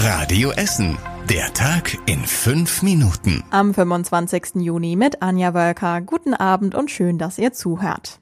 Radio Essen. Der Tag in fünf Minuten. Am 25. Juni mit Anja Wölker. Guten Abend und schön, dass ihr zuhört.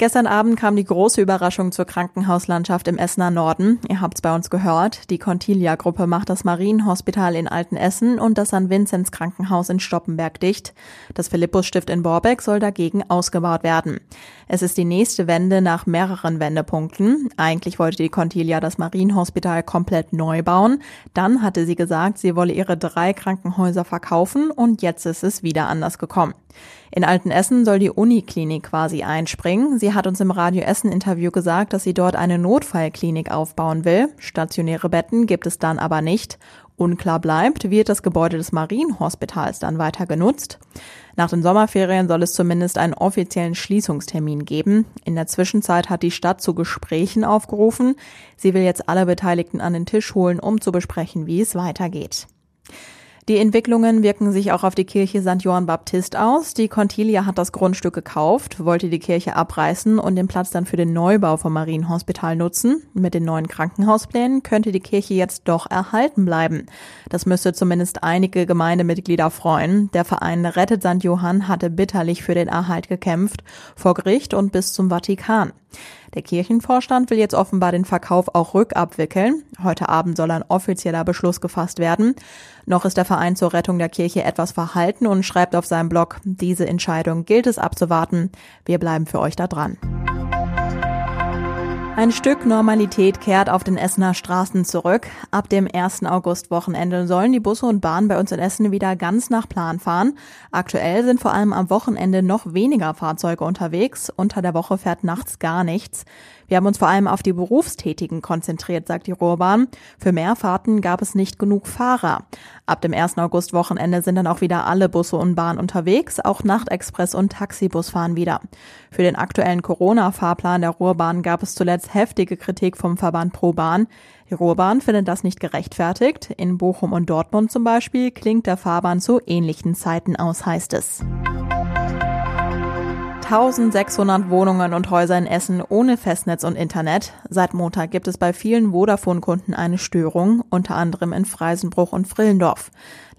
Gestern Abend kam die große Überraschung zur Krankenhauslandschaft im Essener Norden. Ihr habt's bei uns gehört. Die Contilia-Gruppe macht das Marienhospital in Altenessen und das St. Vinzenz Krankenhaus in Stoppenberg dicht. Das Philippus-Stift in Borbeck soll dagegen ausgebaut werden. Es ist die nächste Wende nach mehreren Wendepunkten. Eigentlich wollte die Contilia das Marienhospital komplett neu bauen. Dann hatte sie gesagt, sie wolle ihre drei Krankenhäuser verkaufen und jetzt ist es wieder anders gekommen. In Altenessen soll die Uniklinik quasi einspringen. Sie hat uns im Radio Essen Interview gesagt, dass sie dort eine Notfallklinik aufbauen will. Stationäre Betten gibt es dann aber nicht. Unklar bleibt, wird das Gebäude des Marienhospitals dann weiter genutzt. Nach den Sommerferien soll es zumindest einen offiziellen Schließungstermin geben. In der Zwischenzeit hat die Stadt zu Gesprächen aufgerufen. Sie will jetzt alle Beteiligten an den Tisch holen, um zu besprechen, wie es weitergeht. Die Entwicklungen wirken sich auch auf die Kirche St. Johann Baptist aus. Die Contilia hat das Grundstück gekauft, wollte die Kirche abreißen und den Platz dann für den Neubau vom Marienhospital nutzen. Mit den neuen Krankenhausplänen könnte die Kirche jetzt doch erhalten bleiben. Das müsste zumindest einige Gemeindemitglieder freuen. Der Verein Rettet St. Johann hatte bitterlich für den Erhalt gekämpft, vor Gericht und bis zum Vatikan. Der Kirchenvorstand will jetzt offenbar den Verkauf auch rückabwickeln. Heute Abend soll ein offizieller Beschluss gefasst werden. Noch ist der Verein zur Rettung der Kirche etwas verhalten und schreibt auf seinem Blog, diese Entscheidung gilt es abzuwarten. Wir bleiben für euch da dran. Ein Stück Normalität kehrt auf den Essener Straßen zurück. Ab dem 1. August-Wochenende sollen die Busse und Bahnen bei uns in Essen wieder ganz nach Plan fahren. Aktuell sind vor allem am Wochenende noch weniger Fahrzeuge unterwegs. Unter der Woche fährt nachts gar nichts. Wir haben uns vor allem auf die Berufstätigen konzentriert, sagt die Ruhrbahn. Für mehr Fahrten gab es nicht genug Fahrer. Ab dem 1. August-Wochenende sind dann auch wieder alle Busse und Bahnen unterwegs. Auch Nachtexpress und Taxibus fahren wieder. Für den aktuellen Corona-Fahrplan der Ruhrbahn gab es zuletzt heftige Kritik vom Verband Pro Bahn. Die Ruhrbahn findet das nicht gerechtfertigt. In Bochum und Dortmund zum Beispiel klingt der Fahrbahn zu ähnlichen Zeiten aus, heißt es. 1600 Wohnungen und Häuser in Essen ohne Festnetz und Internet. Seit Montag gibt es bei vielen Vodafone-Kunden eine Störung, unter anderem in Freisenbruch und Frillendorf.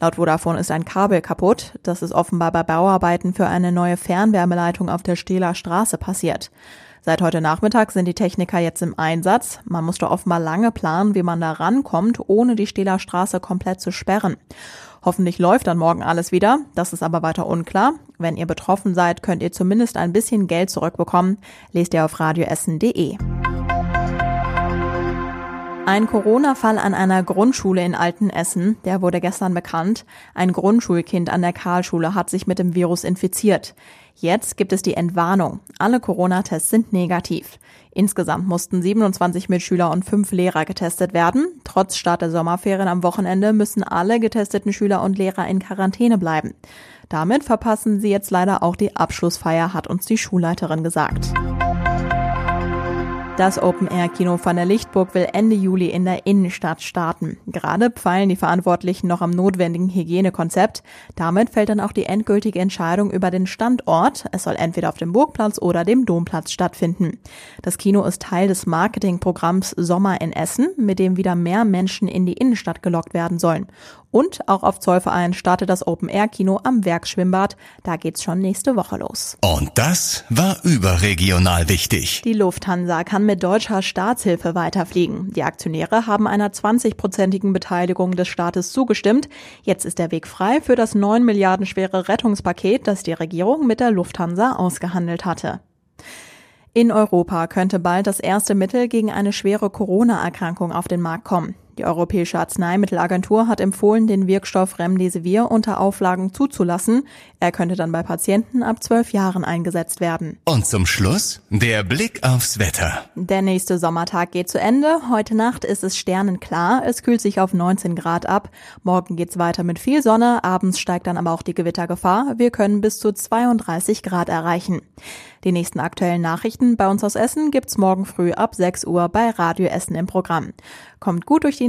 Laut Vodafone ist ein Kabel kaputt. Das ist offenbar bei Bauarbeiten für eine neue Fernwärmeleitung auf der Stehler Straße passiert. Seit heute Nachmittag sind die Techniker jetzt im Einsatz. Man musste offenbar lange planen, wie man da rankommt, ohne die Stehler Straße komplett zu sperren. Hoffentlich läuft dann morgen alles wieder. Das ist aber weiter unklar. Wenn ihr betroffen seid, könnt ihr zumindest ein bisschen Geld zurückbekommen. Lest ihr auf radioessen.de. Ein Corona-Fall an einer Grundschule in Altenessen, der wurde gestern bekannt. Ein Grundschulkind an der Karlschule hat sich mit dem Virus infiziert. Jetzt gibt es die Entwarnung. Alle Corona-Tests sind negativ. Insgesamt mussten 27 Mitschüler und fünf Lehrer getestet werden. Trotz Start der Sommerferien am Wochenende müssen alle getesteten Schüler und Lehrer in Quarantäne bleiben. Damit verpassen sie jetzt leider auch die Abschlussfeier, hat uns die Schulleiterin gesagt. Das Open-Air-Kino von der Lichtburg will Ende Juli in der Innenstadt starten. Gerade pfeilen die Verantwortlichen noch am notwendigen Hygienekonzept. Damit fällt dann auch die endgültige Entscheidung über den Standort. Es soll entweder auf dem Burgplatz oder dem Domplatz stattfinden. Das Kino ist Teil des Marketingprogramms Sommer in Essen, mit dem wieder mehr Menschen in die Innenstadt gelockt werden sollen. Und auch auf Zollverein startet das Open-Air-Kino am Werksschwimmbad. Da geht's schon nächste Woche los. Und das war überregional wichtig. Die Lufthansa kann mit deutscher Staatshilfe weiterfliegen. Die Aktionäre haben einer 20-prozentigen Beteiligung des Staates zugestimmt. Jetzt ist der Weg frei für das 9 Milliarden schwere Rettungspaket, das die Regierung mit der Lufthansa ausgehandelt hatte. In Europa könnte bald das erste Mittel gegen eine schwere Corona-Erkrankung auf den Markt kommen. Die Europäische Arzneimittelagentur hat empfohlen, den Wirkstoff Remdesivir unter Auflagen zuzulassen. Er könnte dann bei Patienten ab zwölf Jahren eingesetzt werden. Und zum Schluss der Blick aufs Wetter. Der nächste Sommertag geht zu Ende. Heute Nacht ist es sternenklar. Es kühlt sich auf 19 Grad ab. Morgen geht's weiter mit viel Sonne. Abends steigt dann aber auch die Gewittergefahr. Wir können bis zu 32 Grad erreichen. Die nächsten aktuellen Nachrichten bei uns aus Essen gibt's morgen früh ab 6 Uhr bei Radio Essen im Programm. Kommt gut durch die